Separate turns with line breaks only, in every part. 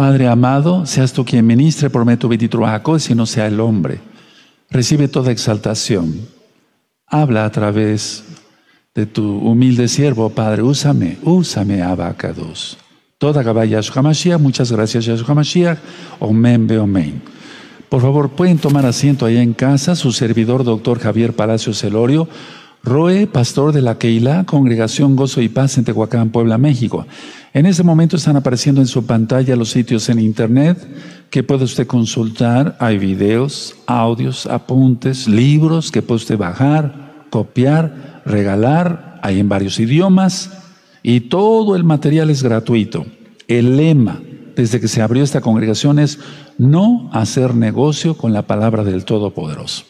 Padre amado, seas tú quien ministre por medio de si no sea el hombre. Recibe toda exaltación. Habla a través de tu humilde siervo, Padre. Úsame, úsame, abacados. Toda caballa Yahshua Mashiach. Muchas gracias, Yahshua Mashiach. Omen, be omen. Por favor, pueden tomar asiento allá en casa. Su servidor, doctor Javier Palacio Celorio. Roe, pastor de la Keilah, Congregación Gozo y Paz en Tehuacán, Puebla, México. En ese momento están apareciendo en su pantalla los sitios en internet que puede usted consultar. Hay videos, audios, apuntes, libros que puede usted bajar, copiar, regalar. Hay en varios idiomas y todo el material es gratuito. El lema desde que se abrió esta congregación es no hacer negocio con la palabra del Todopoderoso.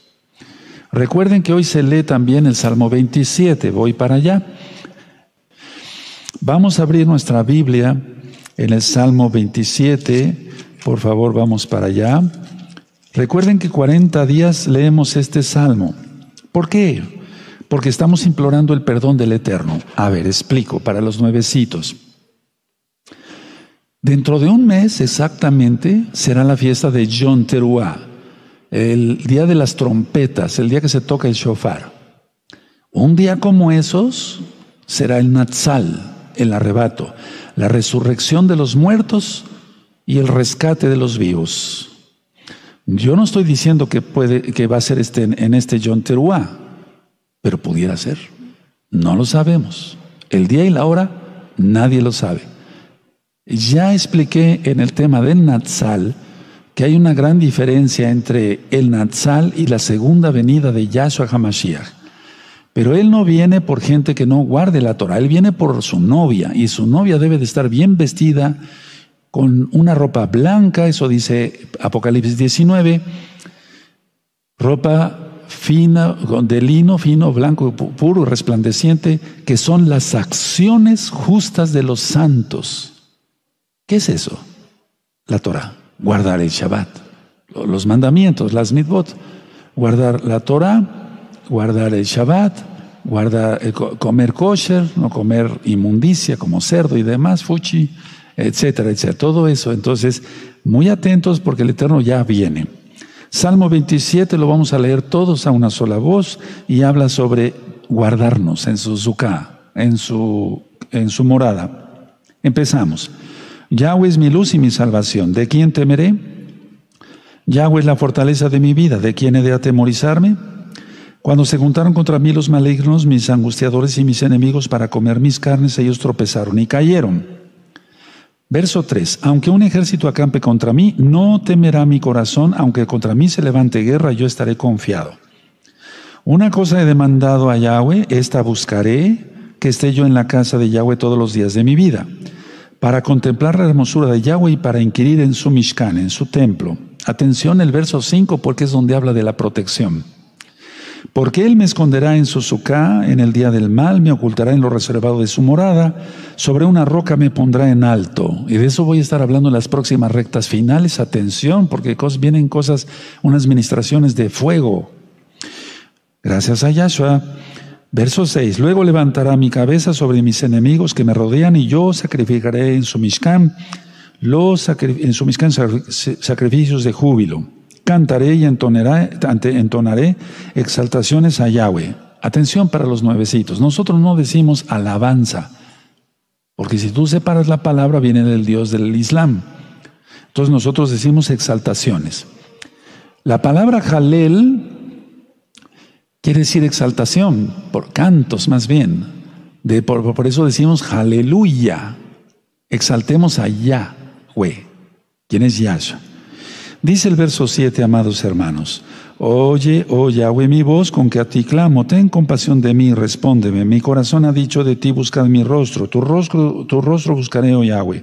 Recuerden que hoy se lee también el Salmo 27. Voy para allá. Vamos a abrir nuestra Biblia en el Salmo 27. Por favor, vamos para allá. Recuerden que 40 días leemos este Salmo. ¿Por qué? Porque estamos implorando el perdón del Eterno. A ver, explico para los nuevecitos. Dentro de un mes exactamente será la fiesta de John Teruah, el día de las trompetas, el día que se toca el shofar. Un día como esos será el Natsal, el arrebato, la resurrección de los muertos y el rescate de los vivos. Yo no estoy diciendo que, puede, que va a ser este, en este John Teruá, pero pudiera ser. No lo sabemos. El día y la hora nadie lo sabe. Ya expliqué en el tema del Natsal que hay una gran diferencia entre el Natsal y la segunda venida de Yahshua HaMashiach. Pero él no viene por gente que no guarde la Torah, él viene por su novia y su novia debe de estar bien vestida con una ropa blanca, eso dice Apocalipsis 19, ropa fina, de lino fino, blanco, puro, resplandeciente, que son las acciones justas de los santos. ¿Qué es eso? La Torah, guardar el Shabbat, los mandamientos, las mitzvot, guardar la Torah guardar el Shabbat, guardar, comer kosher, no comer inmundicia como cerdo y demás, fuchi, etcétera, etcétera. Todo eso. Entonces, muy atentos porque el Eterno ya viene. Salmo 27 lo vamos a leer todos a una sola voz y habla sobre guardarnos en su zuká, en su, en su morada. Empezamos. Yahweh es mi luz y mi salvación. ¿De quién temeré? Yahweh es la fortaleza de mi vida. ¿De quién he de atemorizarme? Cuando se juntaron contra mí los malignos, mis angustiadores y mis enemigos para comer mis carnes, ellos tropezaron y cayeron. Verso 3. Aunque un ejército acampe contra mí, no temerá mi corazón, aunque contra mí se levante guerra, yo estaré confiado. Una cosa he demandado a Yahweh, esta buscaré, que esté yo en la casa de Yahweh todos los días de mi vida, para contemplar la hermosura de Yahweh y para inquirir en su Mishkan, en su templo. Atención el verso 5 porque es donde habla de la protección. Porque Él me esconderá en su sucá en el día del mal, me ocultará en lo reservado de su morada, sobre una roca me pondrá en alto. Y de eso voy a estar hablando en las próximas rectas finales. Atención, porque vienen cosas, unas ministraciones de fuego. Gracias a Yahshua. Verso 6. Luego levantará mi cabeza sobre mis enemigos que me rodean y yo sacrificaré en su Mishkan, los, en su sacrificios de júbilo cantaré y entonaré, exaltaciones a Yahweh. Atención para los nuevecitos. Nosotros no decimos alabanza, porque si tú separas la palabra viene del Dios del Islam. Entonces nosotros decimos exaltaciones. La palabra Jalel quiere decir exaltación, por cantos más bien. De, por, eso decimos aleluya. Exaltemos a Yahweh. ¿Quién es Yahshua? Dice el verso 7, amados hermanos, Oye, oh Yahweh, mi voz con que a ti clamo, ten compasión de mí, respóndeme. Mi corazón ha dicho de ti, buscad mi rostro, tu rostro, tu rostro buscaré, oh Yahweh.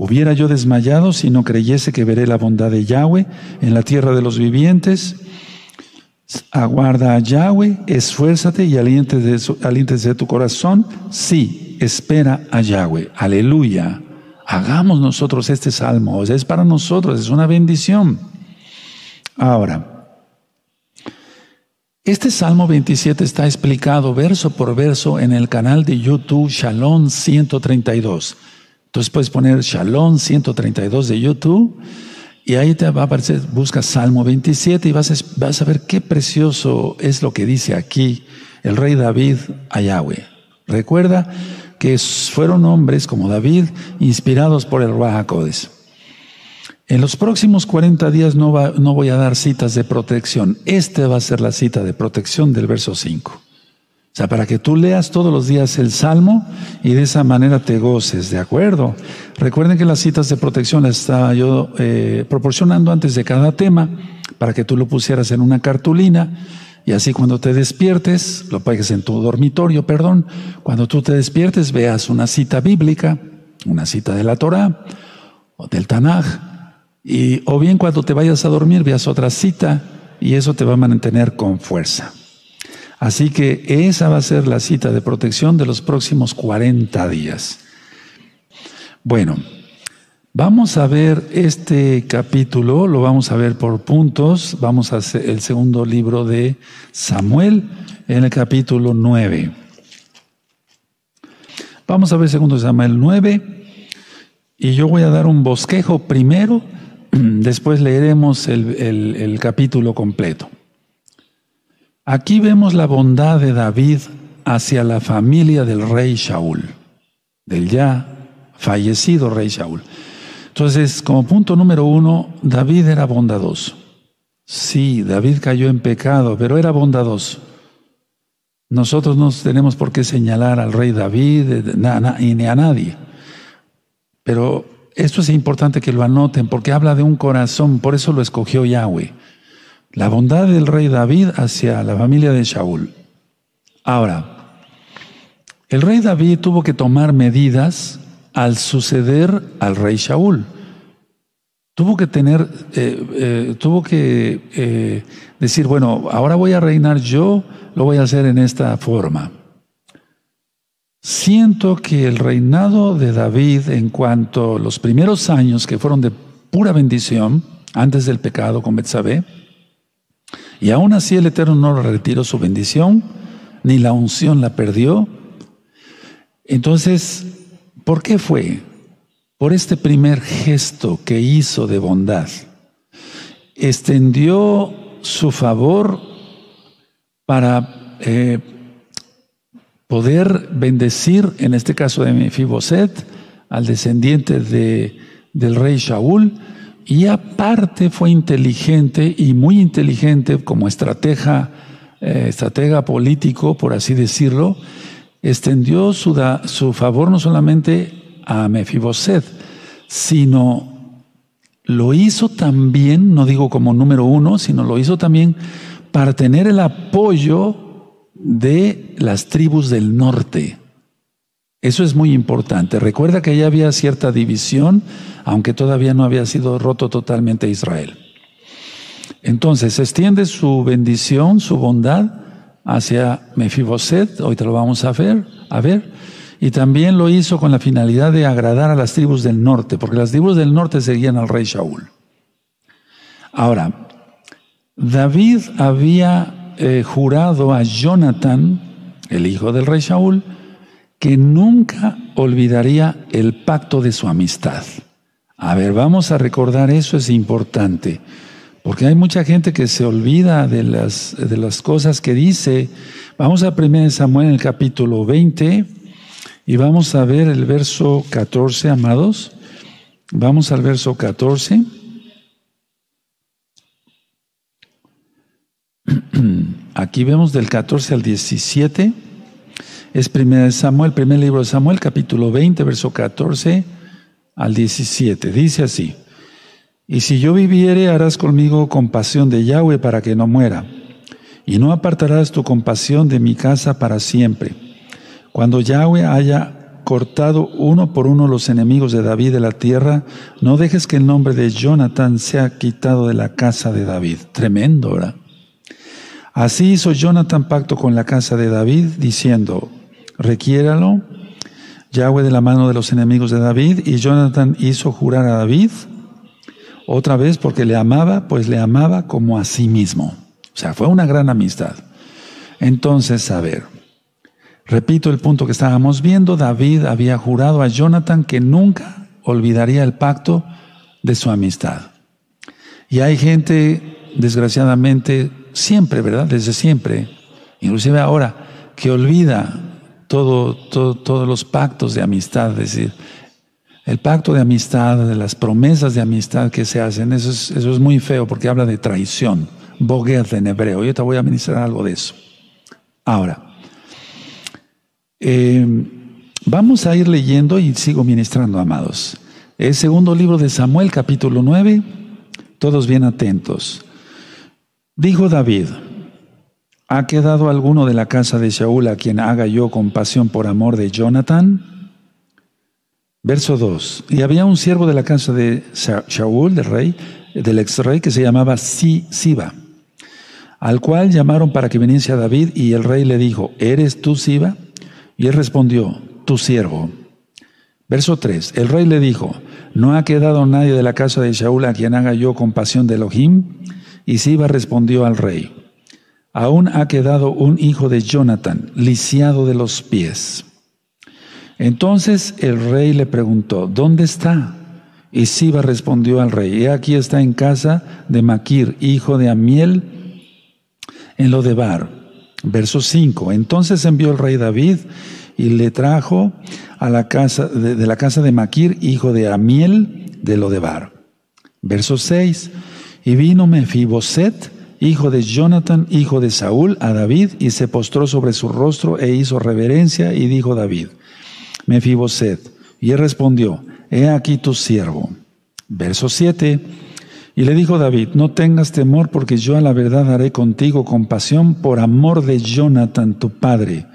Hubiera yo desmayado si no creyese que veré la bondad de Yahweh en la tierra de los vivientes. Aguarda a Yahweh, esfuérzate y aliéntese de tu corazón. Sí, espera a Yahweh. Aleluya. Hagamos nosotros este salmo. es para nosotros, es una bendición. Ahora, este Salmo 27 está explicado verso por verso en el canal de YouTube Shalom 132. Entonces puedes poner Shalom 132 de YouTube y ahí te va a aparecer, busca Salmo 27 y vas a, ver qué precioso es lo que dice aquí el rey David a Yahweh. Recuerda que fueron hombres como David inspirados por el Ruach En los próximos 40 días no, no voy a dar citas de protección. Este va a ser la cita de protección del verso 5. O sea, para que tú leas todos los días el Salmo y de esa manera te goces, ¿de acuerdo? Recuerden que las citas de protección las estaba yo eh, proporcionando antes de cada tema para que tú lo pusieras en una cartulina y así cuando te despiertes, lo pegues en tu dormitorio, perdón, cuando tú te despiertes veas una cita bíblica, una cita de la Torah o del Tanaj, y, o bien cuando te vayas a dormir veas otra cita y eso te va a mantener con fuerza. Así que esa va a ser la cita de protección de los próximos 40 días. Bueno, vamos a ver este capítulo, lo vamos a ver por puntos. Vamos a hacer el segundo libro de Samuel en el capítulo 9. Vamos a ver segundo Samuel 9 y yo voy a dar un bosquejo primero, después leeremos el, el capítulo completo. Aquí vemos la bondad de David hacia la familia del rey Shaul, del ya fallecido rey Shaul. Entonces, como punto número uno, David era bondadoso. Sí, David cayó en pecado, pero era bondadoso. Nosotros no tenemos por qué señalar al rey David y ni a nadie. Pero esto es importante que lo anoten porque habla de un corazón, por eso lo escogió Yahweh. La bondad del rey David hacia la familia de Shaul. Ahora, el rey David tuvo que tomar medidas al suceder al rey Shaul. Tuvo que tener, eh, eh, tuvo que eh, decir, bueno, ahora voy a reinar yo, lo voy a hacer en esta forma. Siento que el reinado de David en cuanto a los primeros años que fueron de pura bendición, antes del pecado con Betsabé, y aún así el Eterno no retiró su bendición, ni la unción la perdió. Entonces, ¿por qué fue? Por este primer gesto que hizo de bondad. Extendió su favor para eh, poder bendecir, en este caso de Mefiboset, al descendiente de, del rey Shaul, y aparte fue inteligente y muy inteligente como estratega, eh, estratega político, por así decirlo, extendió su, su favor no solamente a Mefiboset, sino lo hizo también, no digo como número uno, sino lo hizo también para tener el apoyo de las tribus del norte. Eso es muy importante. Recuerda que ya había cierta división, aunque todavía no había sido roto totalmente Israel. Entonces, extiende su bendición, su bondad hacia Mefiboset, te lo vamos a ver, a ver, y también lo hizo con la finalidad de agradar a las tribus del norte, porque las tribus del norte seguían al rey Shaul. Ahora, David había eh, jurado a Jonathan, el hijo del rey Shaul, que nunca olvidaría el pacto de su amistad. A ver, vamos a recordar eso, es importante, porque hay mucha gente que se olvida de las, de las cosas que dice. Vamos a 1 Samuel en el capítulo 20 y vamos a ver el verso 14, amados. Vamos al verso 14. Aquí vemos del 14 al 17. Es de Samuel, primer libro de Samuel, capítulo 20, verso 14 al 17. Dice así, y si yo viviere, harás conmigo compasión de Yahweh para que no muera, y no apartarás tu compasión de mi casa para siempre. Cuando Yahweh haya cortado uno por uno los enemigos de David de la tierra, no dejes que el nombre de Jonathan sea quitado de la casa de David. Tremendo, ¿verdad? Así hizo Jonathan pacto con la casa de David, diciendo, requiéralo, Yahweh de la mano de los enemigos de David, y Jonathan hizo jurar a David, otra vez porque le amaba, pues le amaba como a sí mismo. O sea, fue una gran amistad. Entonces, a ver, repito el punto que estábamos viendo, David había jurado a Jonathan que nunca olvidaría el pacto de su amistad. Y hay gente, desgraciadamente, siempre, ¿verdad? Desde siempre, inclusive ahora, que olvida todo, todos los pactos de amistad, es decir, el pacto de amistad, las promesas de amistad que se hacen, eso es, eso es muy feo porque habla de traición, boguez en hebreo. Yo te voy a ministrar algo de eso. Ahora, eh, vamos a ir leyendo y sigo ministrando, amados. El segundo libro de Samuel, capítulo 9, todos bien atentos. Dijo David, ¿ha quedado alguno de la casa de Shaul a quien haga yo compasión por amor de Jonathan? Verso 2. Y había un siervo de la casa de Shaul, del rey, del ex rey, que se llamaba Siba al cual llamaron para que viniese a David y el rey le dijo, ¿eres tú Siba? Y él respondió, tu siervo. Verso 3, el rey le dijo, ¿no ha quedado nadie de la casa de Shaul a quien haga yo compasión de Elohim? Y Siba respondió al rey, aún ha quedado un hijo de Jonathan, lisiado de los pies. Entonces el rey le preguntó, ¿dónde está? Y Siba respondió al rey, he aquí está en casa de Maquir, hijo de Amiel, en lo de Bar. Verso 5. Entonces envió el rey David y le trajo a la casa de, la casa de Maquir, hijo de Amiel, de lo de Bar. Verso 6. Y vino Mefiboset, hijo de Jonathan, hijo de Saúl, a David, y se postró sobre su rostro e hizo reverencia, y dijo David, Mefiboset. Y él respondió, He aquí tu siervo. Verso 7. Y le dijo David, no tengas temor porque yo a la verdad haré contigo compasión por amor de Jonathan tu padre.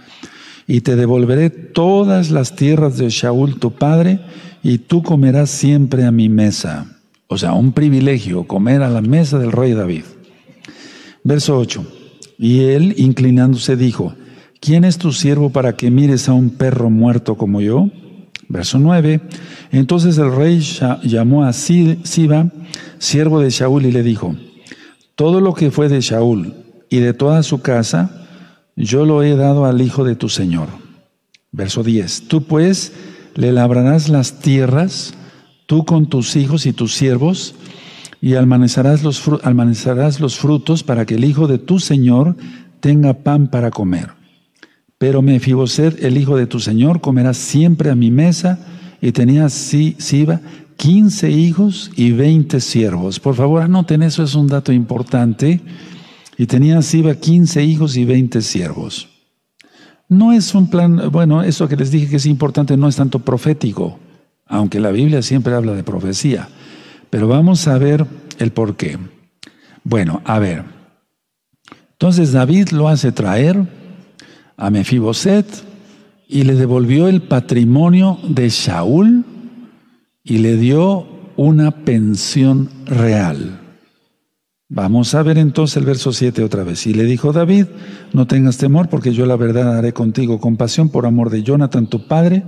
Y te devolveré todas las tierras de Shaul tu padre y tú comerás siempre a mi mesa. O sea, un privilegio comer a la mesa del rey David. Verso 8. Y él, inclinándose, dijo, ¿quién es tu siervo para que mires a un perro muerto como yo? Verso 9. Entonces el rey llamó a Siba, siervo de Shaul, y le dijo, todo lo que fue de Shaul y de toda su casa, yo lo he dado al hijo de tu señor. Verso 10. Tú pues le labrarás las tierras, tú con tus hijos y tus siervos, y almacenarás los, los frutos para que el hijo de tu señor tenga pan para comer. Pero Mefiboset, el hijo de tu señor, comerá siempre a mi mesa, y tenía Siba 15 hijos y 20 siervos. Por favor, anoten eso, es un dato importante. Y tenía Siba 15 hijos y 20 siervos. No es un plan, bueno, eso que les dije que es importante no es tanto profético, aunque la Biblia siempre habla de profecía. Pero vamos a ver el por qué. Bueno, a ver. Entonces David lo hace traer a Mefiboset, y le devolvió el patrimonio de Shaul y le dio una pensión real. Vamos a ver entonces el verso 7 otra vez. Y le dijo David, no tengas temor porque yo la verdad haré contigo compasión por amor de Jonathan tu padre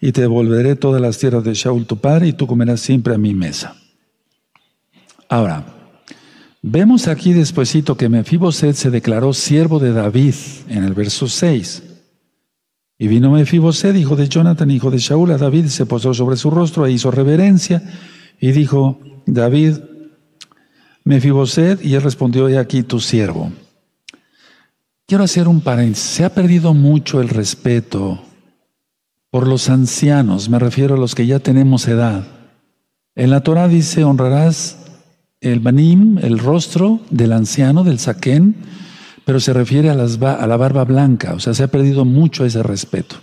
y te devolveré todas las tierras de Shaul tu padre y tú comerás siempre a mi mesa. Ahora, vemos aquí despuesito que Mefiboset se declaró siervo de David en el verso 6. Y vino Mefiboset, hijo de Jonathan, hijo de Shaul, a David, se posó sobre su rostro e hizo reverencia. Y dijo David, Mefiboset, y él respondió, he aquí tu siervo. Quiero hacer un paréntesis. Se ha perdido mucho el respeto por los ancianos, me refiero a los que ya tenemos edad. En la Torah dice, honrarás el banim, el rostro del anciano, del saquén, pero se refiere a, las, a la barba blanca, o sea, se ha perdido mucho ese respeto.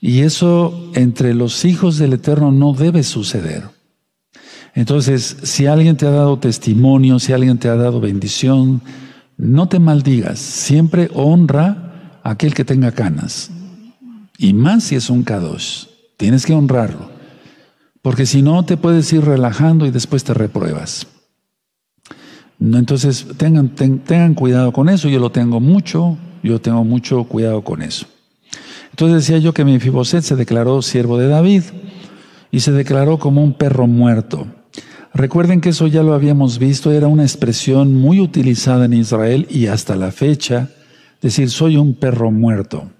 Y eso entre los hijos del Eterno no debe suceder. Entonces, si alguien te ha dado testimonio, si alguien te ha dado bendición, no te maldigas, siempre honra a aquel que tenga canas. Y más si es un Kadosh. Tienes que honrarlo. Porque si no, te puedes ir relajando y después te repruebas. Entonces, tengan, tengan cuidado con eso. Yo lo tengo mucho. Yo tengo mucho cuidado con eso. Entonces decía yo que Mefiboset se declaró siervo de David y se declaró como un perro muerto. Recuerden que eso ya lo habíamos visto, era una expresión muy utilizada en Israel y hasta la fecha, decir soy un perro muerto.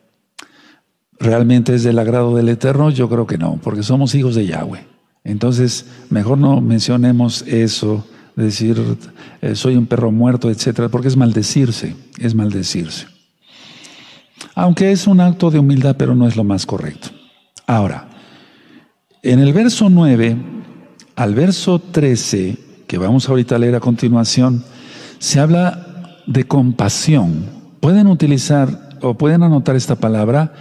¿Realmente es del agrado del Eterno? Yo creo que no, porque somos hijos de Yahweh. Entonces, mejor no mencionemos eso, decir eh, soy un perro muerto, etcétera, porque es maldecirse, es maldecirse. Aunque es un acto de humildad, pero no es lo más correcto. Ahora, en el verso 9 al verso 13, que vamos ahorita a leer a continuación, se habla de compasión. Pueden utilizar o pueden anotar esta palabra.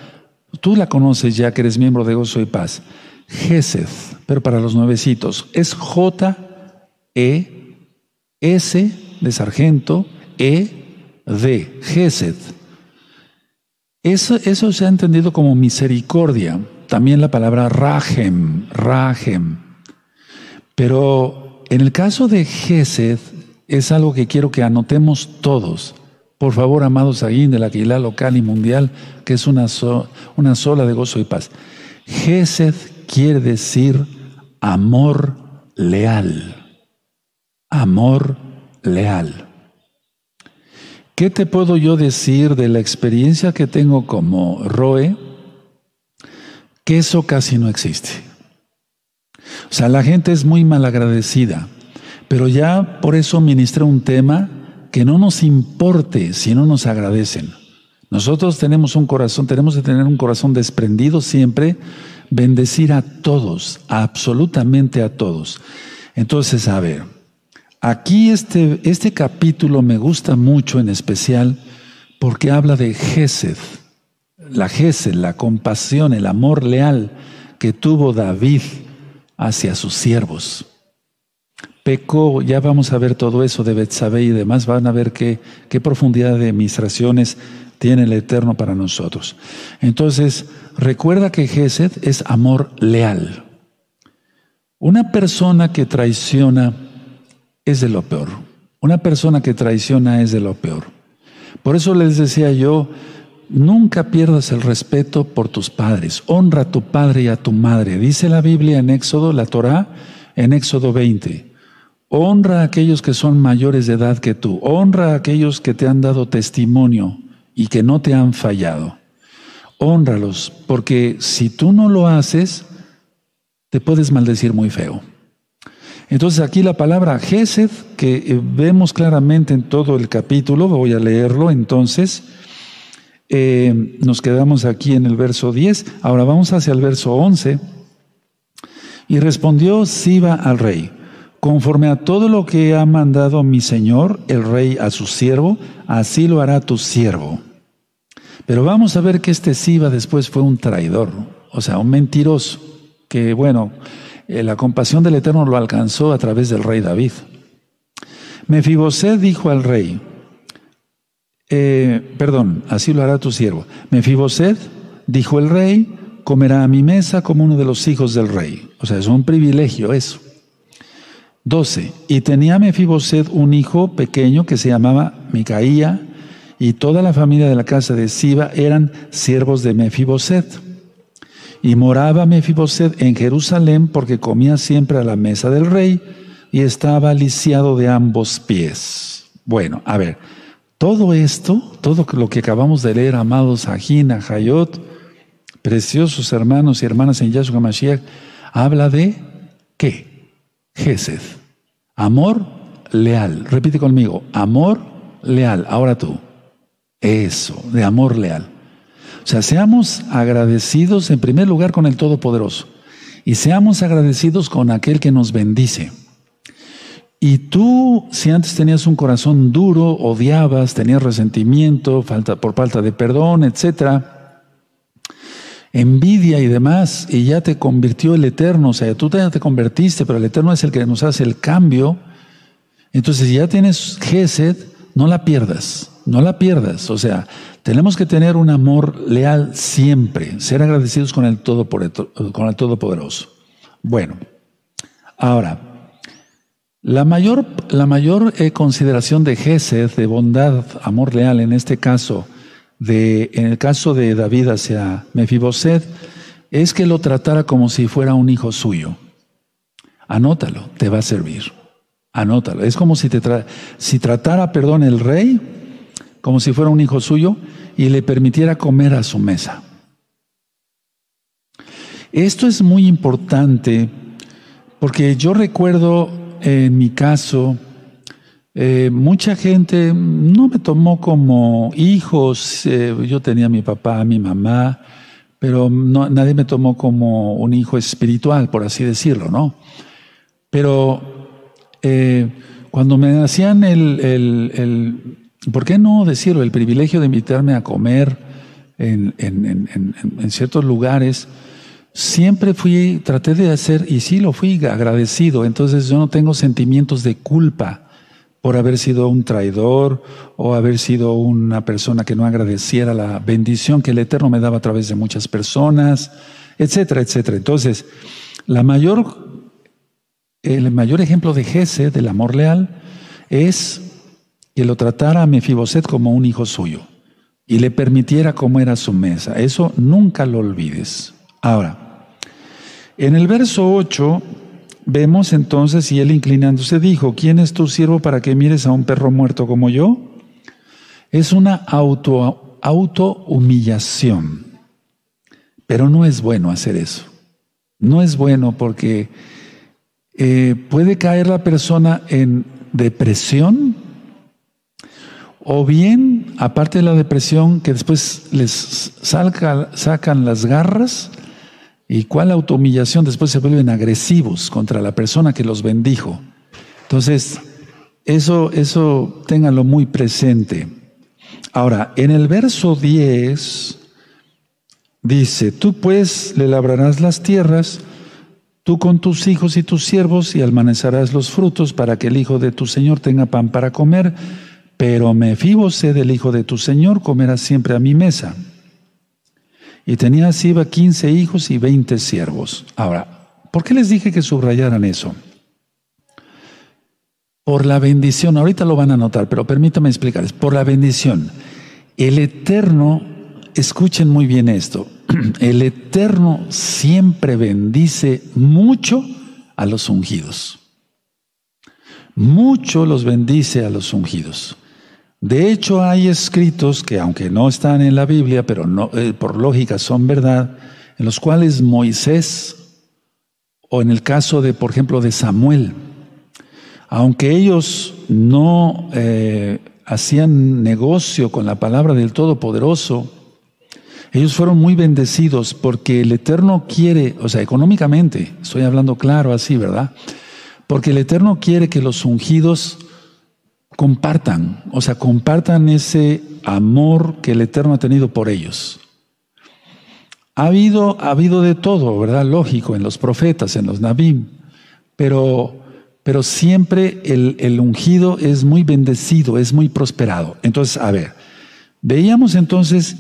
Tú la conoces ya que eres miembro de Gozo y Paz. Gesed, pero para los nuevecitos. Es J, E, S de sargento, E, D. Gesed. Eso, eso se ha entendido como misericordia. También la palabra rajem, rajem. Pero en el caso de Gesed, es algo que quiero que anotemos todos. Por favor, amados ahí de la Aquila local y mundial, que es una, una sola de gozo y paz. Gesed quiere decir amor leal. Amor leal. ¿Qué te puedo yo decir de la experiencia que tengo como Roe? Que eso casi no existe. O sea, la gente es muy malagradecida, pero ya por eso ministré un tema que no nos importe si no nos agradecen. Nosotros tenemos un corazón, tenemos que tener un corazón desprendido siempre, bendecir a todos, absolutamente a todos. Entonces, a ver, aquí este, este capítulo me gusta mucho en especial porque habla de Gesed, la Gesed, la compasión, el amor leal que tuvo David hacia sus siervos. Pecó, ya vamos a ver todo eso de Betsabé y demás, van a ver qué, qué profundidad de administraciones tiene el Eterno para nosotros. Entonces, recuerda que Gesed es amor leal. Una persona que traiciona es de lo peor. Una persona que traiciona es de lo peor. Por eso les decía yo, Nunca pierdas el respeto por tus padres. Honra a tu padre y a tu madre. Dice la Biblia en Éxodo, la Torá, en Éxodo 20. Honra a aquellos que son mayores de edad que tú. Honra a aquellos que te han dado testimonio y que no te han fallado. Honralos, porque si tú no lo haces, te puedes maldecir muy feo. Entonces aquí la palabra Gesed, que vemos claramente en todo el capítulo, voy a leerlo entonces, eh, nos quedamos aquí en el verso 10, ahora vamos hacia el verso 11. Y respondió Siba al rey, conforme a todo lo que ha mandado mi señor, el rey, a su siervo, así lo hará tu siervo. Pero vamos a ver que este Siba después fue un traidor, o sea, un mentiroso, que bueno, eh, la compasión del Eterno lo alcanzó a través del rey David. Mefiboset dijo al rey, eh, perdón, así lo hará tu siervo. Mefiboset, dijo el rey, comerá a mi mesa como uno de los hijos del rey. O sea, es un privilegio eso. 12. Y tenía Mefiboset un hijo pequeño que se llamaba Micaía, y toda la familia de la casa de Siba eran siervos de Mefiboset. Y moraba Mefiboset en Jerusalén porque comía siempre a la mesa del rey y estaba lisiado de ambos pies. Bueno, a ver, todo esto, todo lo que acabamos de leer, amados Ajina, Hayot, preciosos hermanos y hermanas en Yahshua Mashiach, habla de ¿qué? Gesed. Amor leal. Repite conmigo, amor leal. Ahora tú. Eso, de amor leal. O sea, seamos agradecidos en primer lugar con el Todopoderoso y seamos agradecidos con aquel que nos bendice. Y tú, si antes tenías un corazón duro, odiabas, tenías resentimiento, falta, por falta de perdón, etcétera, envidia y demás, y ya te convirtió el Eterno, o sea, tú ya te convertiste, pero el Eterno es el que nos hace el cambio. Entonces, ya tienes Gesed, no la pierdas. no la pierdas. O sea, tenemos que tener un amor leal siempre, ser agradecidos con el, con el Todopoderoso. Bueno, ahora, la mayor, la mayor eh, consideración de Gesed, de bondad, amor leal, en este caso, de, en el caso de David hacia Mefiboset, es que lo tratara como si fuera un hijo suyo. Anótalo, te va a servir. Anótalo. Es como si, tratara, perdón, el rey como si fuera un hijo suyo y le permitiera comer a su mesa. Esto es muy importante porque yo recuerdo en mi caso, eh, mucha gente no me tomó como hijos, eh, yo tenía a mi papá, a mi mamá, pero nadie me tomó como un hijo espiritual, por así decirlo, ¿no? Pero eh, cuando me hacían el, el, ¿por qué no decirlo? El privilegio de invitarme a comer en, en ciertos lugares, siempre fui, traté de hacer, y sí lo fui agradecido, entonces yo no tengo sentimientos de culpa por haber sido un traidor o haber sido una persona que no agradeciera la bendición que el Eterno me daba a través de muchas personas, etcétera, etcétera. Entonces, la mayor, el mayor ejemplo de Jesse, del amor leal, es que lo tratara a Mefiboset como un hijo suyo y le permitiera comer a su mesa. Eso nunca lo olvides. Ahora, en el verso 8 vemos entonces, y él inclinándose dijo, ¿quién es tu siervo para que mires a un perro muerto como yo? Es una auto, auto humillación, pero no es bueno hacer eso. No es bueno porque eh, puede caer la persona en depresión o bien, aparte de la depresión, que después les sacan las garras, ¿Y cuál autohumillación? Después se vuelven agresivos contra la persona que los bendijo. Entonces, eso, eso ténganlo muy presente. Ahora, en el verso 10 dice, tú pues le labrarás las tierras, tú con tus hijos y tus siervos, y almacenarás los frutos para que el hijo de tu Señor tenga pan para comer, pero me sé del hijo de tu Señor comerá siempre a mi mesa. Y tenía Siba 15 hijos y 20 siervos. Ahora, ¿por qué les dije que subrayaran eso? Por la bendición, ahorita lo van a notar, pero permítame explicarles, por la bendición. El Eterno, escuchen muy bien esto, el Eterno siempre bendice mucho a los ungidos. Mucho los bendice a los ungidos. De hecho, hay escritos que, aunque no están en la Biblia, pero no, eh, por lógica son verdad, en los cuales Moisés, o en el caso de, por ejemplo, de Samuel, aunque ellos no eh, hacían negocio con la palabra del Todopoderoso, ellos fueron muy bendecidos porque el Eterno quiere, o sea, económicamente, estoy hablando claro así, ¿verdad? Porque el Eterno quiere que los ungidos compartan, o sea, compartan ese amor que el Eterno ha tenido por ellos. Ha habido, ha habido de todo, ¿verdad? Lógico, en los profetas, en los nabim, pero, pero siempre el, el ungido es muy bendecido, es muy prosperado. Entonces, a ver, veíamos entonces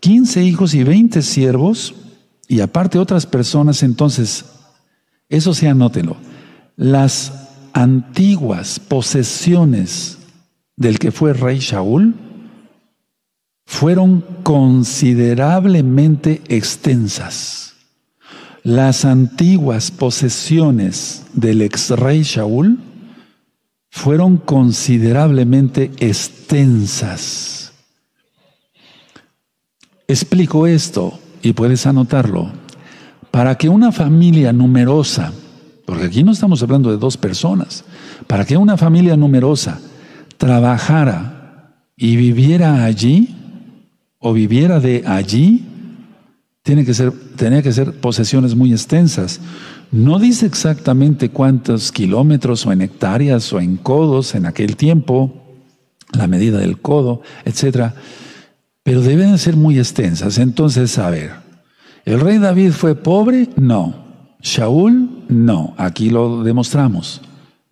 15 hijos y 20 siervos, y aparte otras personas, entonces, eso sí anótenlo, las antiguas posesiones del que fue rey Shaul fueron considerablemente extensas. Las antiguas posesiones del ex rey Shaul fueron considerablemente extensas. Explico esto y puedes anotarlo. Para que una familia numerosa, porque aquí no estamos hablando de dos personas, para que una familia numerosa trabajara y viviera allí o viviera de allí, tiene que ser, tenía que ser posesiones muy extensas. No dice exactamente cuántos kilómetros o en hectáreas o en codos en aquel tiempo, la medida del codo, etcétera, pero deben ser muy extensas. Entonces, a ver, ¿el rey David fue pobre? No. ¿Shaul? No. Aquí lo demostramos.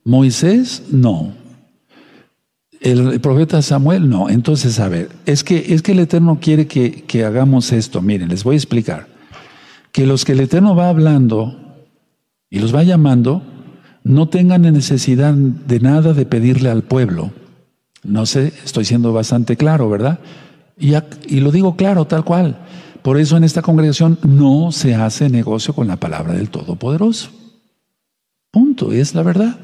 ¿Moisés? No. El profeta Samuel, no. Entonces, a ver, es que, es que el Eterno quiere que, que hagamos esto. Miren, les voy a explicar. Que los que el Eterno va hablando y los va llamando, no tengan necesidad de nada de pedirle al pueblo. No sé, estoy siendo bastante claro, ¿verdad? Y, lo digo claro, tal cual. Por eso en esta congregación no se hace negocio con la palabra del Todopoderoso. Punto, es la verdad.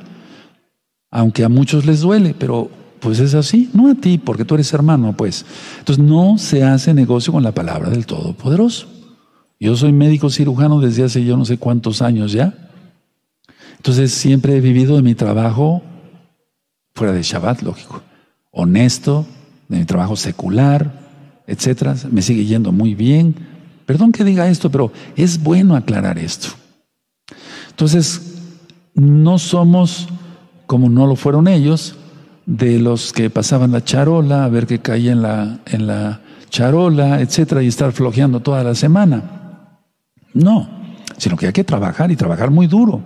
Aunque a muchos les duele, pero pues es así, no a ti, porque tú eres hermano, pues. Entonces no se hace negocio con la palabra del Todopoderoso. Yo soy médico cirujano desde hace yo no sé cuántos años ya. Entonces siempre he vivido de mi trabajo fuera de Shabbat, lógico, honesto, de mi trabajo secular, etcétera. Me sigue yendo muy bien. Perdón que diga esto, pero es bueno aclarar esto. Entonces, no somos como no lo fueron ellos, de los que pasaban la charola, a ver qué caía en la, en la charola, etcétera, y estar flojeando toda la semana. No, sino que hay que trabajar y trabajar muy duro.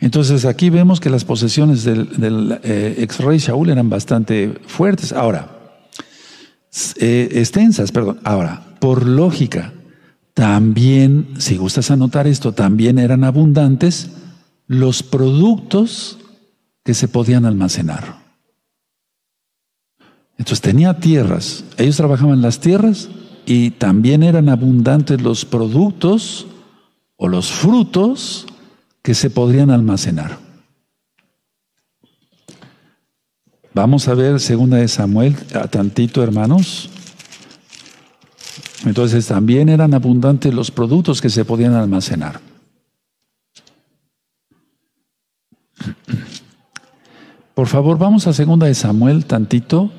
Entonces aquí vemos que las posesiones del, eh, ex rey Shaul eran bastante fuertes. Ahora, eh, extensas, perdón. Ahora, por lógica, también, si gustas anotar esto, también eran abundantes los productos que se podían almacenar. Entonces tenía tierras, ellos trabajaban las tierras y también eran abundantes los productos o los frutos que se podrían almacenar. Vamos a ver segunda de Samuel, a tantito hermanos. Entonces también eran abundantes los productos que se podían almacenar. Por favor, vamos a segunda de Samuel tantito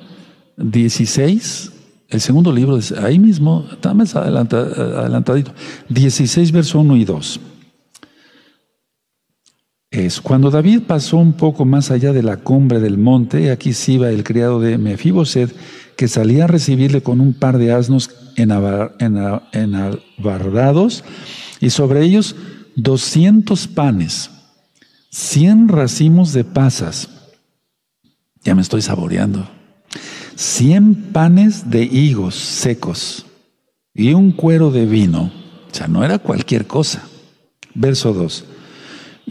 16, el segundo libro, ahí mismo, está más adelantadito, 16, verso 1 y 2. Es cuando David pasó un poco más allá de la cumbre del monte, aquí iba el criado de Mefiboset, que salía a recibirle con un par de asnos enalbardados y sobre ellos 200 panes, 100 racimos de pasas. Ya me estoy saboreando cien panes de higos secos y un cuero de vino. O sea, no era cualquier cosa. Verso 2.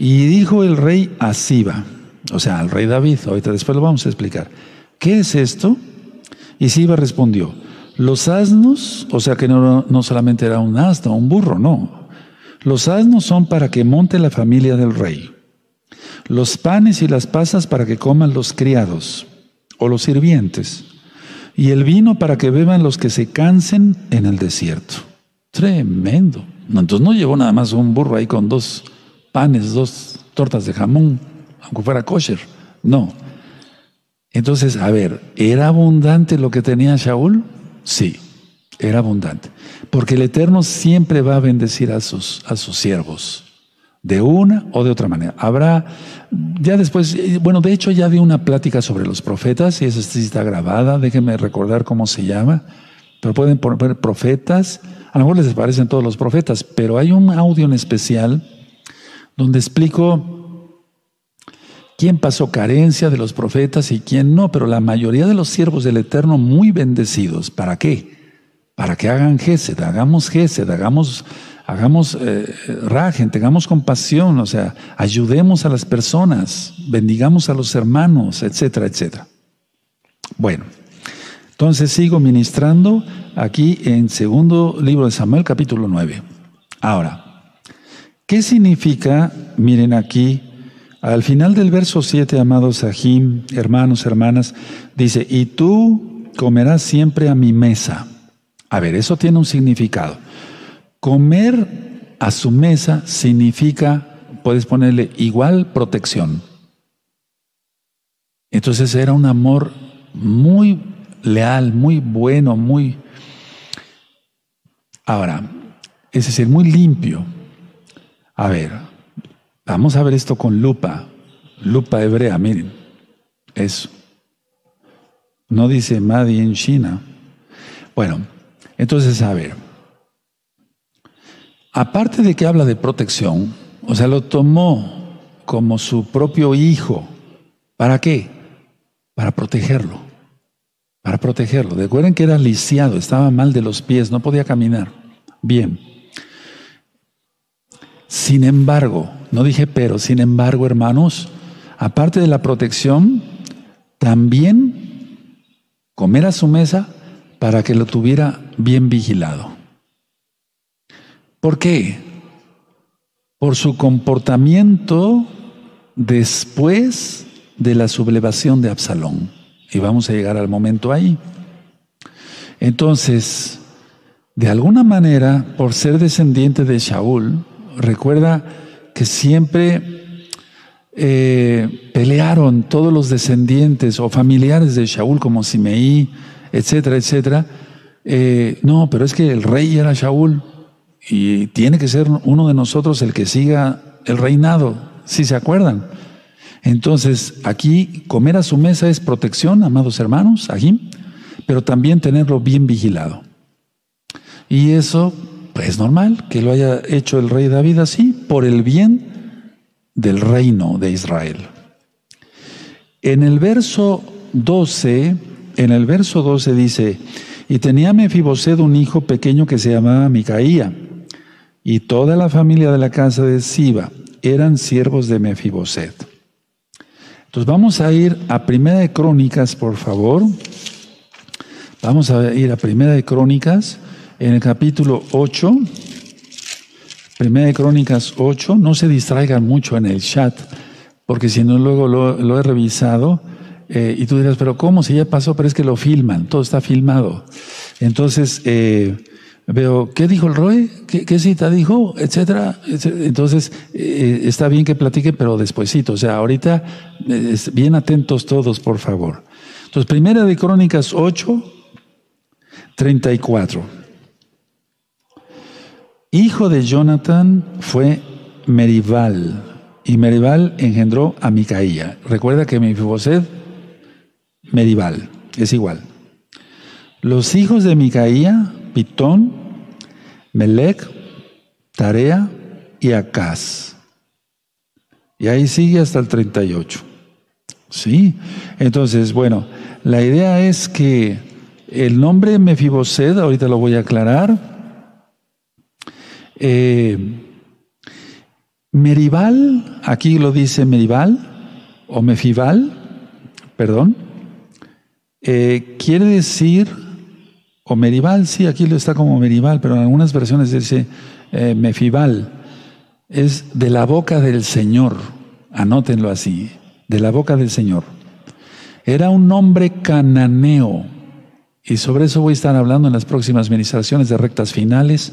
Y dijo el rey a Siba, o sea, al rey David, ahorita después lo vamos a explicar, ¿qué es esto? Y Siba respondió, los asnos, o sea que no, no solamente era un asno, un burro, no. Los asnos son para que monte la familia del rey. Los panes y las pasas para que coman los criados o los sirvientes y el vino para que beban los que se cansen en el desierto. Tremendo. entonces no llevó nada más un burro ahí con dos panes, dos tortas de jamón, aunque fuera kosher. No. Entonces, a ver, ¿era abundante lo que tenía Shaul? Sí, era abundante. Porque el Eterno siempre va a bendecir a sus, a sus siervos de una o de otra manera. Habrá, ya después, bueno, de hecho ya di una plática sobre los profetas y esa está grabada, déjenme recordar cómo se llama, pero pueden poner profetas, a lo mejor les parecen todos los profetas, pero hay un audio en especial donde explico quién pasó carencia de los profetas y quién no, pero la mayoría de los siervos del Eterno muy bendecidos, ¿para qué? Para que hagan gesed, hagamos gesed, hagamos hagamos eh, rajen, tengamos compasión, o sea, ayudemos a las personas, bendigamos a los hermanos, etcétera, etcétera. Bueno, entonces sigo ministrando aquí en segundo libro de Samuel, capítulo 9. Ahora, ¿qué significa? Miren aquí, al final del verso 7, amados Sahim, hermanos, hermanas, dice, y tú comerás siempre a mi mesa. A ver, eso tiene un significado. Comer a su mesa significa, puedes ponerle igual protección. Entonces era un amor muy leal, muy bueno, muy... Ahora, es decir, muy limpio. A ver, vamos a ver esto con lupa, lupa hebrea, miren, eso. No dice Madi en China. Bueno, entonces, a ver, aparte de que habla de protección, o sea, lo tomó como su propio hijo. ¿Para qué? para protegerlo, para protegerlo. Recuerden que era lisiado, estaba mal de los pies, no podía caminar. Bien. Sin embargo, no dije pero, sin embargo, hermanos, aparte de la protección, también comer a su mesa para que lo tuviera bien vigilado. ¿Por qué? Por su comportamiento después de la sublevación de Absalón. Y vamos a llegar al momento ahí. Entonces, de alguna manera, por ser descendiente de Shaul, recuerda que siempre eh, pelearon todos los descendientes o familiares de Shaul, como Simeí, etcétera, etcétera. Eh, no, pero es que el rey era Shaul y tiene que ser uno de nosotros el que siga el reinado, si se acuerdan. Entonces, aquí comer a su mesa es protección, amados hermanos, aquí, pero también tenerlo bien vigilado. Y eso es normal que lo haya hecho el rey David así, por el bien del reino de Israel. En el verso 12, en el verso 12 dice, y tenía Mefiboset un hijo pequeño que se llamaba Micaía, y toda la familia de la casa de Siba eran siervos de Mefiboset. Entonces vamos a ir a Primera de Crónicas, por favor. Vamos a ir a Primera de Crónicas en el capítulo 8, Primera de Crónicas 8, no se distraigan mucho en el chat, porque si no luego lo, he revisado eh, y tú dirás, pero ¿cómo? Si ya pasó, pero es que lo filman, todo está filmado. Entonces, eh, veo, ¿qué dijo el Roy? ¿Qué, cita dijo? Etcétera. Entonces, eh, está bien que platique, pero despuesito. O sea, ahorita, bien atentos todos, por favor. Entonces, Primera de Crónicas 8, 34 hijo de Jonathan fue Meribal, y Meribal engendró a Micaía. Recuerda que Mefiboset, Meribal, es igual. Los hijos de Micaía, Pitón, Melec, Tarea y Acaz. Y ahí sigue hasta el 38. ¿Sí? Entonces, bueno, la idea es que el nombre Mefiboset, ahorita lo voy a aclarar, eh, Meribal, aquí lo dice Meribal, o Mefibal, perdón, eh, quiere decir, o Meribal, sí, aquí lo está como Meribal, pero en algunas versiones dice eh, Mefibal, es de la boca del Señor, anótenlo así, de la boca del Señor. Era un nombre cananeo, y sobre eso voy a estar hablando en las próximas ministraciones de rectas finales.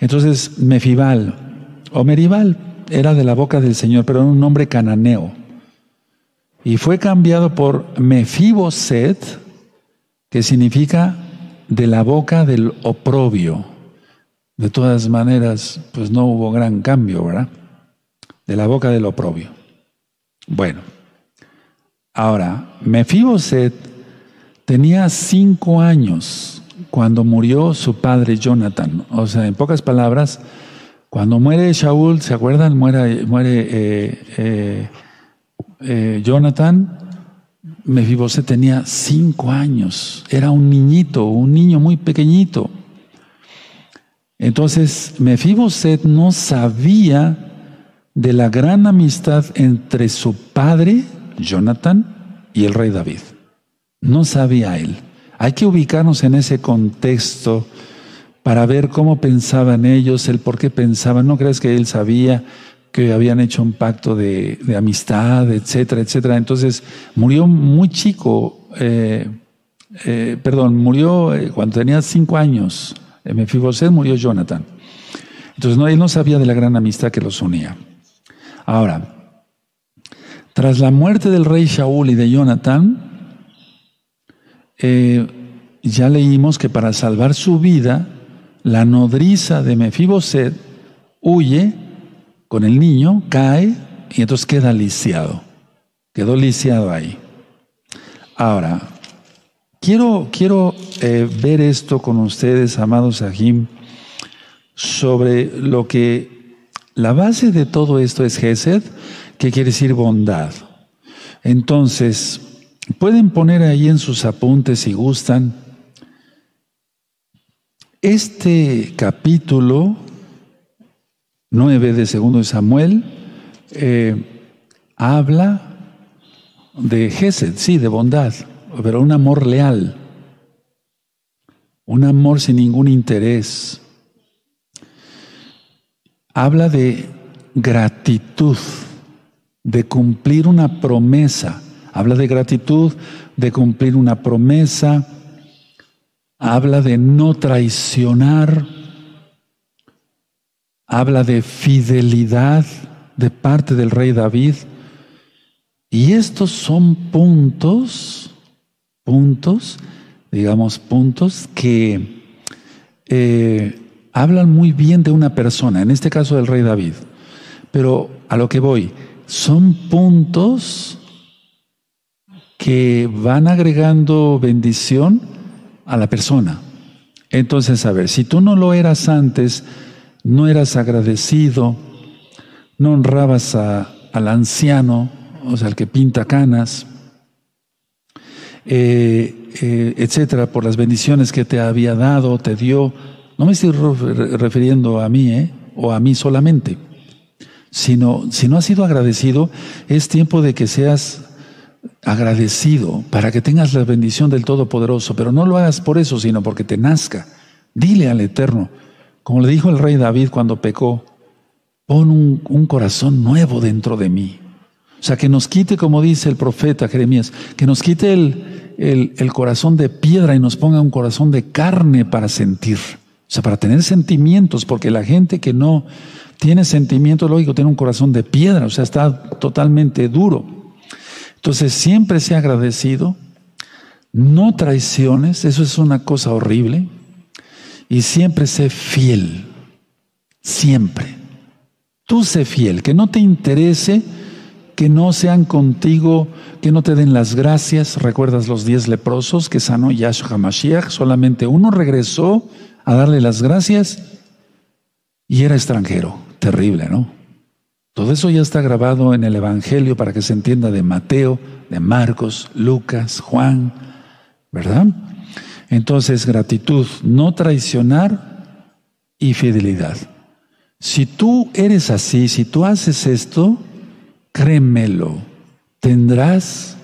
Entonces, Mefibal o Meribal era de la boca del Señor, pero era un nombre cananeo. Y fue cambiado por Mefiboset, que significa de la boca del oprobio. De todas maneras, pues no hubo gran cambio, ¿verdad? De la boca del oprobio. Bueno, ahora, Mefiboset tenía cinco años cuando murió su padre Jonathan. O sea, en pocas palabras, cuando muere Shaul, ¿se acuerdan? Muere, muere eh, eh, eh, Jonathan. Mefiboset tenía cinco años, era un niñito, un niño muy pequeñito. Entonces, Mefiboset no sabía de la gran amistad entre su padre, Jonathan, y el rey David. No sabía él. Hay que ubicarnos en ese contexto para ver cómo pensaban ellos, el por qué pensaban. No crees que él sabía que habían hecho un pacto de, amistad, etcétera, etcétera. Entonces murió muy chico, eh, eh, perdón, murió eh, cuando tenía cinco años. En Mefiboset murió Jonathan. Entonces no, él no sabía de la gran amistad que los unía. Ahora, tras la muerte del rey Shaul y de Jonathan, eh, ya leímos que para salvar su vida, la nodriza de Mefiboset huye con el niño, cae y entonces queda lisiado. Quedó lisiado ahí. Ahora, quiero, quiero eh, ver esto con ustedes, amados Ajim, sobre lo que la base de todo esto es Gesed, que quiere decir bondad. Entonces, pueden poner ahí en sus apuntes si gustan. Este capítulo 9 de segundo de Samuel eh, habla de Gesed, sí, de bondad, pero un amor leal, un amor sin ningún interés. Habla de gratitud, de cumplir una promesa. Habla de gratitud, de cumplir una promesa. Habla de no traicionar. Habla de fidelidad de parte del rey David. Y estos son puntos, puntos, digamos, puntos que eh, hablan muy bien de una persona, en este caso del rey David. Pero a lo que voy, son puntos que van agregando bendición a la persona. Entonces, a ver, si tú no lo eras antes, no eras agradecido, no honrabas al anciano, o sea, al que pinta canas, eh, eh, etcétera, por las bendiciones que te había dado, te dio. No me estoy refiriendo a mí, ¿eh? o a mí solamente, sino si no has sido agradecido, es tiempo de que seas agradecido para que tengas la bendición del Todopoderoso, pero no lo hagas por eso, sino porque te nazca. Dile al Eterno, como le dijo el rey David cuando pecó, pon un, corazón nuevo dentro de mí. O sea, que nos quite, como dice el profeta Jeremías, que nos quite el, el, corazón de piedra y nos ponga un corazón de carne para sentir. O sea, para tener sentimientos, porque la gente que no tiene sentimientos, lógico, tiene un corazón de piedra, o sea, está totalmente duro. Entonces, siempre sea agradecido, no traiciones, eso es una cosa horrible, y siempre sé fiel, siempre. Tú sé fiel, que no te interese que no sean contigo, que no te den las gracias. ¿Recuerdas los diez leprosos que sanó Yahshua Mashiach? Solamente uno regresó a darle las gracias y era extranjero. Terrible, ¿no? Todo eso ya está grabado en el Evangelio para que se entienda de Mateo, de Marcos, Lucas, Juan, ¿verdad? Entonces, gratitud, no traicionar y fidelidad. Si tú eres así, si tú haces esto, créemelo, tendrás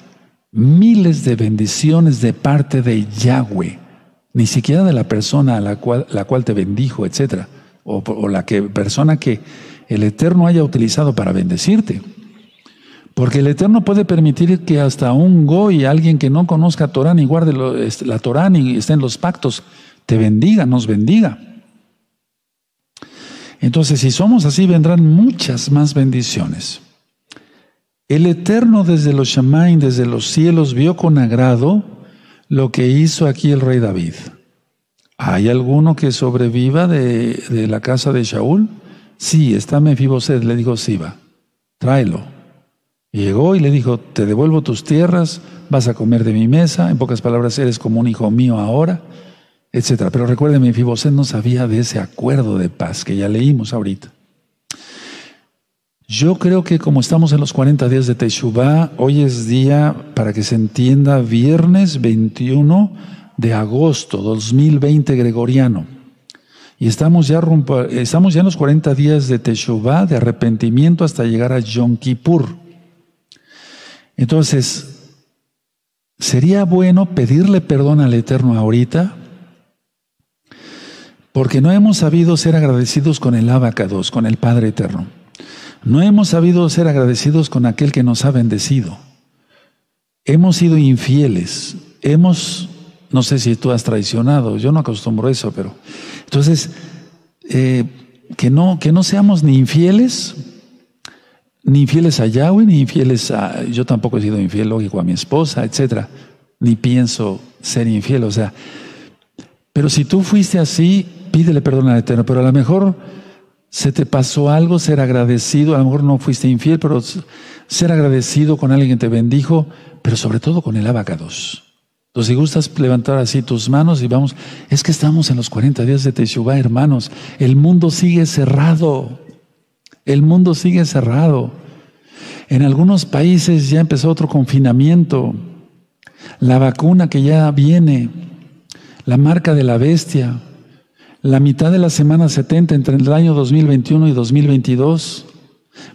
miles de bendiciones de parte de Yahweh, ni siquiera de la persona a la cual, te bendijo, etcétera, o, o la que, persona que el Eterno haya utilizado para bendecirte. Porque el Eterno puede permitir que hasta un goy, alguien que no conozca Torah ni guarde la Torah ni esté en los pactos, te bendiga, nos bendiga. Entonces, si somos así, vendrán muchas más bendiciones. El Eterno desde los Shamaim, desde los cielos, vio con agrado lo que hizo aquí el rey David. ¿Hay alguno que sobreviva de, de la casa de Shaul? Sí, está Mefiboset, le dijo Siba, tráelo. llegó y le dijo, te devuelvo tus tierras, vas a comer de mi mesa, en pocas palabras, eres como un hijo mío ahora, etc. Pero recuerden, Mefiboset no sabía de ese acuerdo de paz que ya leímos ahorita. Yo creo que como estamos en los 40 días de Teshuvah, hoy es día, para que se entienda, viernes 21 de agosto 2020 gregoriano. Y estamos ya, estamos ya en los 40 días de Teshuvah, de arrepentimiento, hasta llegar a Yom Kippur. Entonces, sería bueno pedirle perdón al Eterno ahorita, porque no hemos sabido ser agradecidos con el Abacados, con el Padre Eterno. No hemos sabido ser agradecidos con aquel que nos ha bendecido. Hemos sido infieles, hemos no sé si tú has traicionado, yo no acostumbro eso, pero entonces, eh, que, no, que no seamos ni infieles, ni infieles a Yahweh, ni infieles a, yo tampoco he sido infiel, lógico, a mi esposa, etcétera, ni pienso ser infiel, o sea, pero si tú fuiste así, pídele perdón al Eterno, pero a lo mejor se te pasó algo, ser agradecido, a lo mejor no fuiste infiel, pero ser agradecido con alguien que te bendijo, pero sobre todo con el abacados. Entonces, si gustas levantar así tus manos y vamos, es que estamos en los 40 días de Teshuvah, hermanos. El mundo sigue cerrado. El mundo sigue cerrado. En algunos países ya empezó otro confinamiento. La vacuna que ya viene, la marca de la bestia, la mitad de la semana 70 entre el año 2021 y 2022.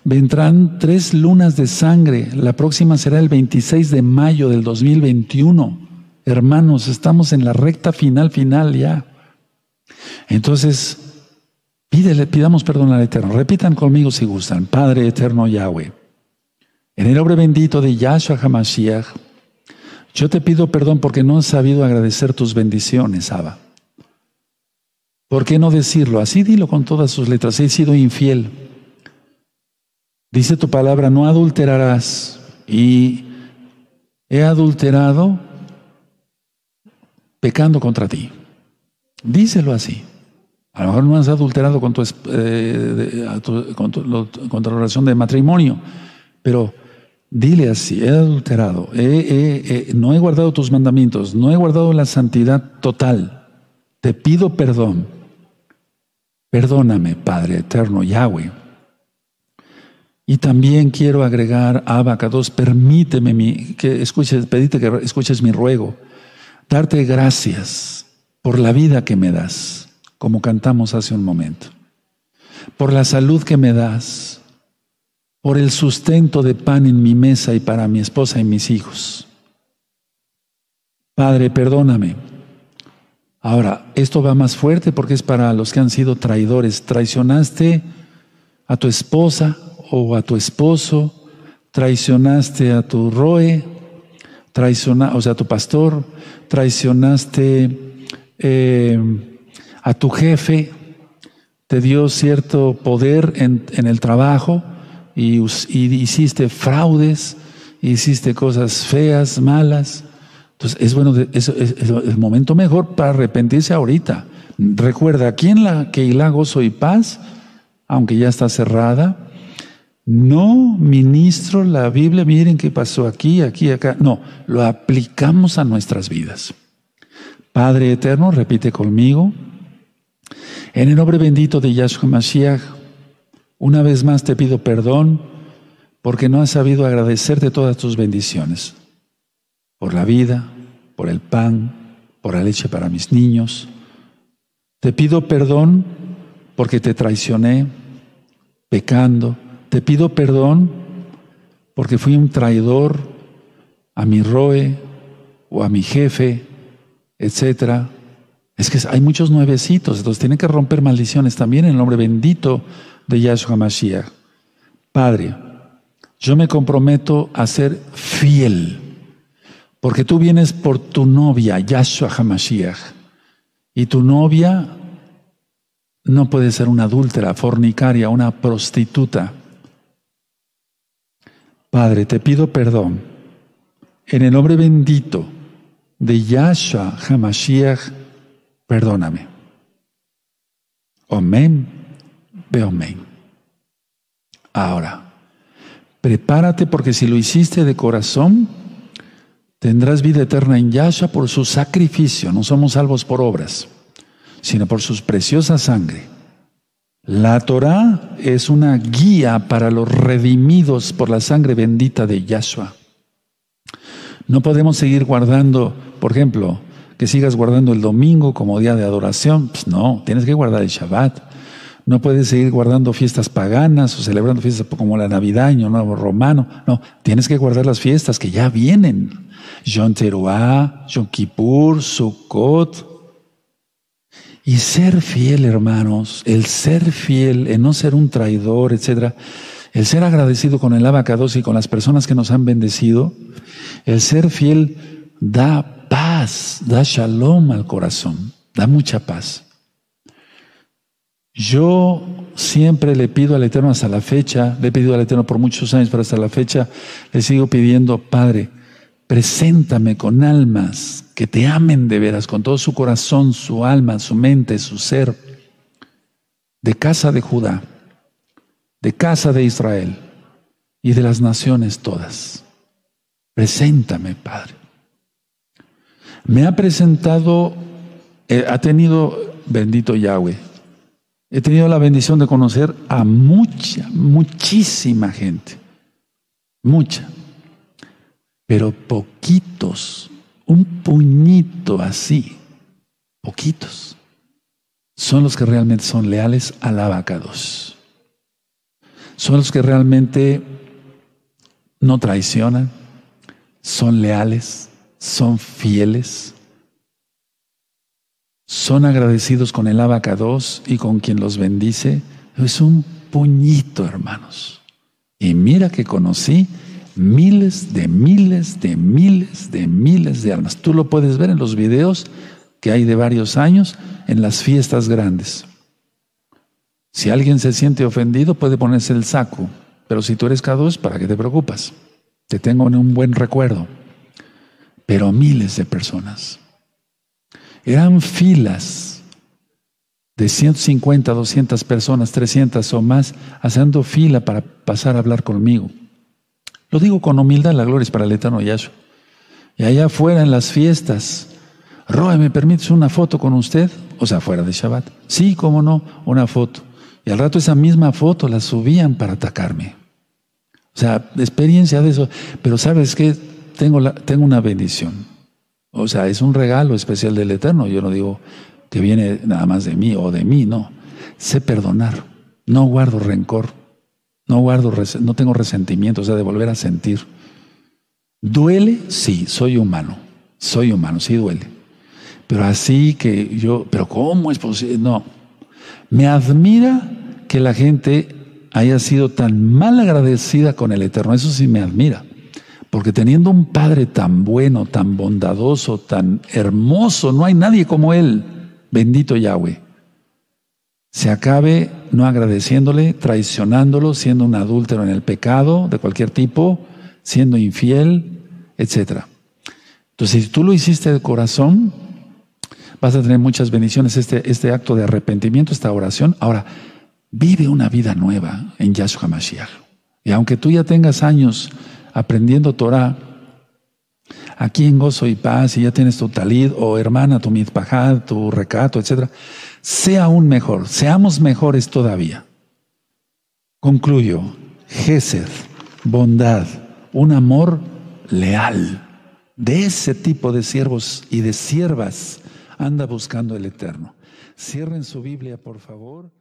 Vendrán tres lunas de sangre. La próxima será el 26 de mayo del 2021. Hermanos, estamos en la recta final, final ya. Entonces, pídele, pidamos perdón al Eterno. Repitan conmigo si gustan. Padre Eterno Yahweh, en el nombre bendito de Yahshua HaMashiach, yo te pido perdón porque no he sabido agradecer tus bendiciones, Abba. ¿Por qué no decirlo? Así dilo con todas sus letras. He sido infiel. Dice tu palabra, no adulterarás. Y he adulterado pecando contra ti. Díselo así. A lo mejor no has adulterado con tu, eh, con contra la relación de matrimonio, pero dile así, he adulterado, no he guardado tus mandamientos, no he guardado la santidad total. Te pido perdón. Perdóname, Padre eterno, Yahweh. Y también quiero agregar, Abacados, permíteme que escuches, pedite que escuches mi ruego, darte gracias por la vida que me das, como cantamos hace un momento, por la salud que me das, por el sustento de pan en mi mesa y para mi esposa y mis hijos. Padre, perdóname. Ahora, esto va más fuerte porque es para los que han sido traidores. Traicionaste a tu esposa o a tu esposo, traicionaste a tu roe, traicionaste, o sea, tu pastor, traicionaste eh, a tu jefe, te dio cierto poder en, el trabajo y, hiciste fraudes, hiciste cosas feas, malas. Entonces es bueno, es, el momento mejor para arrepentirse ahorita. Recuerda, aquí en la la gozo y paz, aunque ya está cerrada, no ministro la Biblia, miren qué pasó aquí, aquí, acá. No, lo aplicamos a nuestras vidas. Padre eterno, repite conmigo. En el nombre bendito de Yahshua Mashiach, una vez más te pido perdón porque no has sabido agradecerte todas tus bendiciones. Por la vida, por el pan, por la leche para mis niños. Te pido perdón porque te traicioné pecando. Te pido perdón porque fui un traidor a mi roe o a mi jefe etcétera. Es que hay muchos nuevecitos, entonces tienen que romper maldiciones también en el nombre bendito de Yahshua Mashiach. Padre, yo me comprometo a ser fiel, porque tú vienes por tu novia, Yahshua HaMashiach, y tu novia no puede ser una adúltera, fornicaria, una prostituta. Padre, te pido perdón en el nombre bendito de Yahshua Hamashiach, perdóname. Amén, amén. Ahora, prepárate porque si lo hiciste de corazón, tendrás vida eterna en Yahshua por su sacrificio. No somos salvos por obras, sino por su preciosa sangre. La Torah es una guía para los redimidos por la sangre bendita de Yahshua. No podemos seguir guardando por ejemplo, que sigas guardando el domingo como día de adoración. Pues no, tienes que guardar el Shabbat. No puedes seguir guardando fiestas paganas o celebrando fiestas como la Navidad, Año Nuevo Romano. No, tienes que guardar las fiestas que ya vienen. Yom Teruah, Yom Kippur, Sukkot. Y ser fiel, hermanos, el ser fiel, el no ser un traidor, etcétera, el ser agradecido con el abacados y con las personas que nos han bendecido, el ser fiel da paz, da shalom al corazón, da mucha paz. Yo siempre le pido al Eterno hasta la fecha, le he pedido al Eterno por muchos años, pero hasta la fecha le sigo pidiendo, Padre, preséntame con almas que te amen de veras, con todo su corazón, su alma, su mente, su ser, de casa de Judá, de casa de Israel y de las naciones todas. Preséntame, Padre. Me ha presentado, eh, ha tenido, bendito Yahweh, he tenido la bendición de conocer a mucha, muchísima gente. mucha, pero poquitos, un puñito así, poquitos, son los que realmente son leales al abacados. Son los que realmente no traicionan, son leales, son fieles, son agradecidos con el abacados y con quien los bendice. Es un puñito, hermanos. Y mira que conocí miles de miles de miles de miles de almas. Tú lo puedes ver en los videos que hay de varios años en las fiestas grandes. Si alguien se siente ofendido, puede ponerse el saco. Pero si tú eres K2, ¿para qué te preocupas? Te tengo en un buen recuerdo. Pero miles de personas. Eran filas de 150, 200 personas, 300 o más, haciendo fila para pasar a hablar conmigo. Lo digo con humildad, la gloria es para el eterno Yahshua. Y allá afuera en las fiestas, Roe, ¿me permites una foto con usted? O sea, fuera de Shabbat. Sí, cómo no, una foto. Y al rato esa misma foto la subían para atacarme. O sea, experiencia de eso. Pero sabes que tengo, tengo una bendición. O sea, es un regalo especial del Eterno. Yo no digo que viene nada más de mí o de mí, no. Sé perdonar. No guardo rencor. No guardo, no tengo resentimiento, o sea, de volver a sentir. ¿Duele? Sí, soy humano. Soy humano, sí duele. Pero así que yo, pero ¿cómo es posible? No. Me admira que la gente haya sido tan mal agradecida con el Eterno. Eso sí me admira. Porque teniendo un Padre tan bueno, tan bondadoso, tan hermoso, no hay nadie como Él. Bendito Yahweh. Se acabe no agradeciéndole, traicionándolo, siendo un adúltero en el pecado de cualquier tipo, siendo infiel, etc. Entonces, si tú lo hiciste de corazón, vas a tener muchas bendiciones. Este, este acto de arrepentimiento, esta oración. Ahora, vive una vida nueva en Yahshua Mashiach. Y aunque tú ya tengas años aprendiendo Torah, aquí en gozo y paz, y ya tienes tu talid, o hermana, tu mitpajad, tu recato, etc., sea aún mejor, seamos mejores todavía. Concluyo, Gesed, bondad, un amor leal. De ese tipo de siervos y de siervas anda buscando el Eterno. Cierren su Biblia, por favor.